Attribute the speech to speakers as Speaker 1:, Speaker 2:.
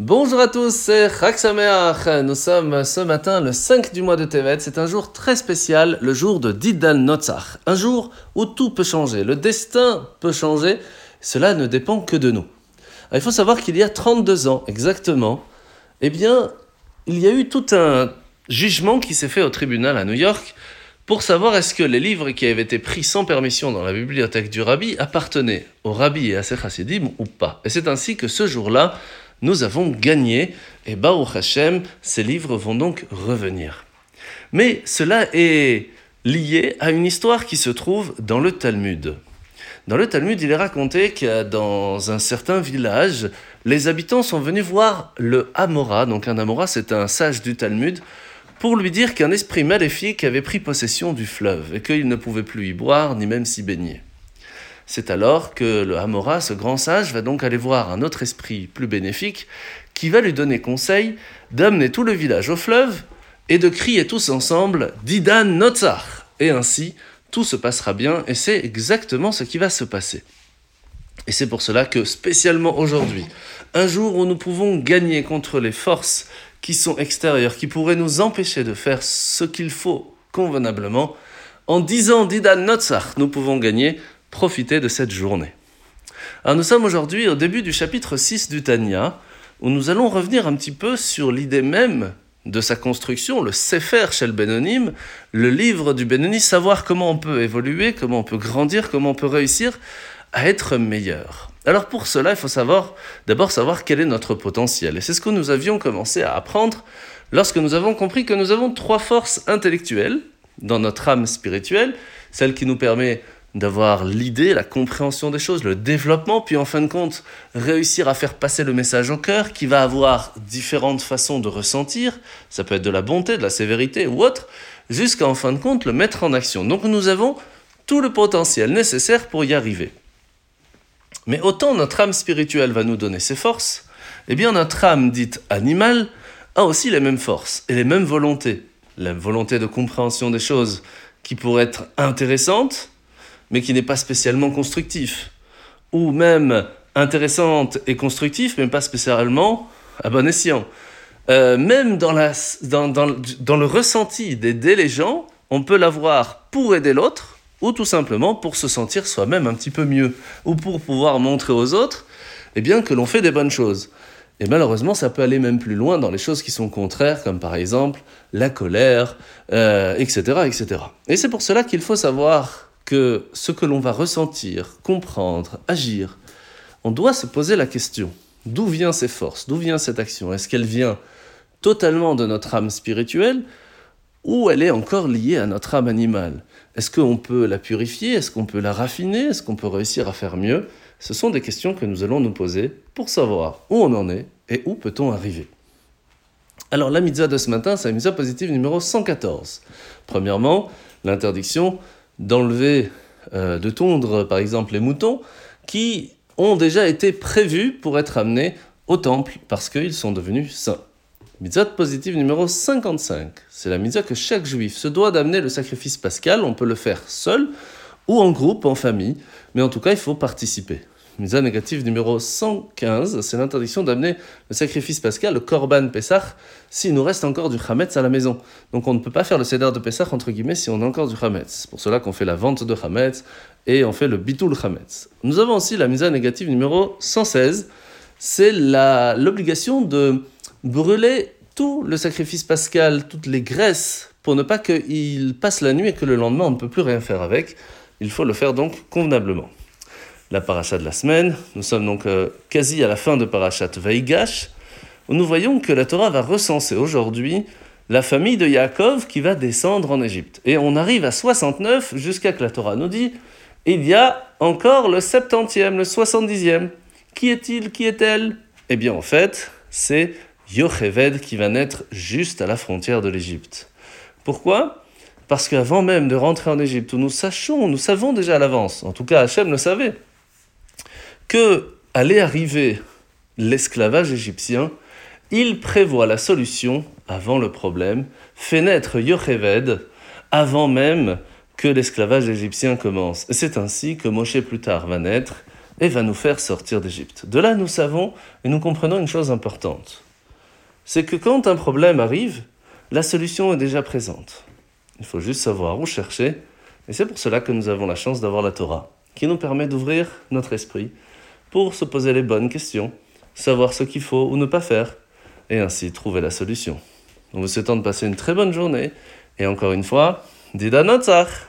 Speaker 1: Bonjour à tous, c'est Chag Nous sommes ce matin le 5 du mois de Tevet. C'est un jour très spécial, le jour de Didan Notzach. Un jour où tout peut changer, le destin peut changer. Cela ne dépend que de nous. il faut savoir qu'il y a 32 ans exactement, eh bien, il y a eu tout un jugement qui s'est fait au tribunal à New York pour savoir est-ce que les livres qui avaient été pris sans permission dans la bibliothèque du rabbi appartenaient au rabbi et à ses chassidim ou pas. Et c'est ainsi que ce jour-là, nous avons gagné, et Baruch Hashem, ces livres vont donc revenir. Mais cela est lié à une histoire qui se trouve dans le Talmud. Dans le Talmud, il est raconté que dans un certain village, les habitants sont venus voir le Amora. Donc un Amora, c'est un sage du Talmud, pour lui dire qu'un esprit maléfique avait pris possession du fleuve et qu'il ne pouvait plus y boire ni même s'y baigner. C'est alors que le Hamora, ce grand sage, va donc aller voir un autre esprit plus bénéfique qui va lui donner conseil d'amener tout le village au fleuve et de crier tous ensemble Didan Notzar. Et ainsi, tout se passera bien et c'est exactement ce qui va se passer. Et c'est pour cela que spécialement aujourd'hui, un jour où nous pouvons gagner contre les forces qui sont extérieures, qui pourraient nous empêcher de faire ce qu'il faut convenablement, en disant Didan Notzar, nous pouvons gagner profiter de cette journée. Alors nous sommes aujourd'hui au début du chapitre 6 du Tanya, où nous allons revenir un petit peu sur l'idée même de sa construction, le Sefer chez le Benonim, le livre du Benoni, savoir comment on peut évoluer, comment on peut grandir, comment on peut réussir à être meilleur. Alors pour cela, il faut savoir d'abord savoir quel est notre potentiel. Et c'est ce que nous avions commencé à apprendre lorsque nous avons compris que nous avons trois forces intellectuelles dans notre âme spirituelle, celle qui nous permet d'avoir l'idée, la compréhension des choses, le développement, puis en fin de compte, réussir à faire passer le message au cœur qui va avoir différentes façons de ressentir, ça peut être de la bonté, de la sévérité ou autre, jusqu'à en fin de compte le mettre en action. Donc nous avons tout le potentiel nécessaire pour y arriver. Mais autant notre âme spirituelle va nous donner ses forces, eh bien notre âme dite animale a aussi les mêmes forces et les mêmes volontés. La volonté de compréhension des choses qui pourrait être intéressante, mais qui n'est pas spécialement constructif, ou même intéressante et constructif, mais pas spécialement à bon escient. Euh, même dans, la, dans, dans, dans le ressenti d'aider les gens, on peut l'avoir pour aider l'autre, ou tout simplement pour se sentir soi-même un petit peu mieux, ou pour pouvoir montrer aux autres eh bien, que l'on fait des bonnes choses. Et malheureusement, ça peut aller même plus loin dans les choses qui sont contraires, comme par exemple la colère, euh, etc., etc. Et c'est pour cela qu'il faut savoir que ce que l'on va ressentir, comprendre, agir, on doit se poser la question, d'où vient ces forces, d'où vient cette action? Est-ce qu'elle vient totalement de notre âme spirituelle ou elle est encore liée à notre âme animale? Est-ce qu'on peut la purifier? Est-ce qu'on peut la raffiner? Est-ce qu'on peut réussir à faire mieux? Ce sont des questions que nous allons nous poser pour savoir où on en est et où peut-on arriver. Alors la mitzvah de ce matin, c'est la mitzvah positive numéro 114. Premièrement, l'interdiction d'enlever, euh, de tondre par exemple les moutons qui ont déjà été prévus pour être amenés au temple parce qu'ils sont devenus saints. Mitzvah positive numéro 55. C'est la mitzvah que chaque juif se doit d'amener le sacrifice pascal. On peut le faire seul ou en groupe, en famille, mais en tout cas, il faut participer. Misa négative numéro 115, c'est l'interdiction d'amener le sacrifice pascal, le korban Pessah, s'il nous reste encore du chametz à la maison. Donc on ne peut pas faire le seder de Pessah, entre guillemets, si on a encore du chametz. C'est pour cela qu'on fait la vente de chametz et on fait le bitul chametz. Nous avons aussi la misa négative numéro 116, c'est l'obligation de brûler tout le sacrifice pascal, toutes les graisses, pour ne pas qu'il passe la nuit et que le lendemain on ne peut plus rien faire avec. Il faut le faire donc convenablement la paracha de la semaine. Nous sommes donc euh, quasi à la fin de parachat Vaigash, où nous voyons que la Torah va recenser aujourd'hui la famille de Yaakov qui va descendre en Égypte. Et on arrive à 69 jusqu'à que la Torah nous dit il y a encore le 70e, le 70e. Qui est-il? Qui est-elle? Eh bien, en fait, c'est Yocheved qui va naître juste à la frontière de l'Égypte. Pourquoi? Parce qu'avant même de rentrer en Égypte, nous sachons, nous savons déjà à l'avance, en tout cas Hachem le savait, que allait arriver l'esclavage égyptien, il prévoit la solution avant le problème, fait naître Yocheved avant même que l'esclavage égyptien commence. C'est ainsi que Moshe plus tard va naître et va nous faire sortir d'Égypte. De là, nous savons et nous comprenons une chose importante. C'est que quand un problème arrive, la solution est déjà présente. Il faut juste savoir où chercher, et c'est pour cela que nous avons la chance d'avoir la Torah, qui nous permet d'ouvrir notre esprit pour se poser les bonnes questions, savoir ce qu'il faut ou ne pas faire, et ainsi trouver la solution. En vous souhaitant de passer une très bonne journée, et encore une fois, Dida Notzach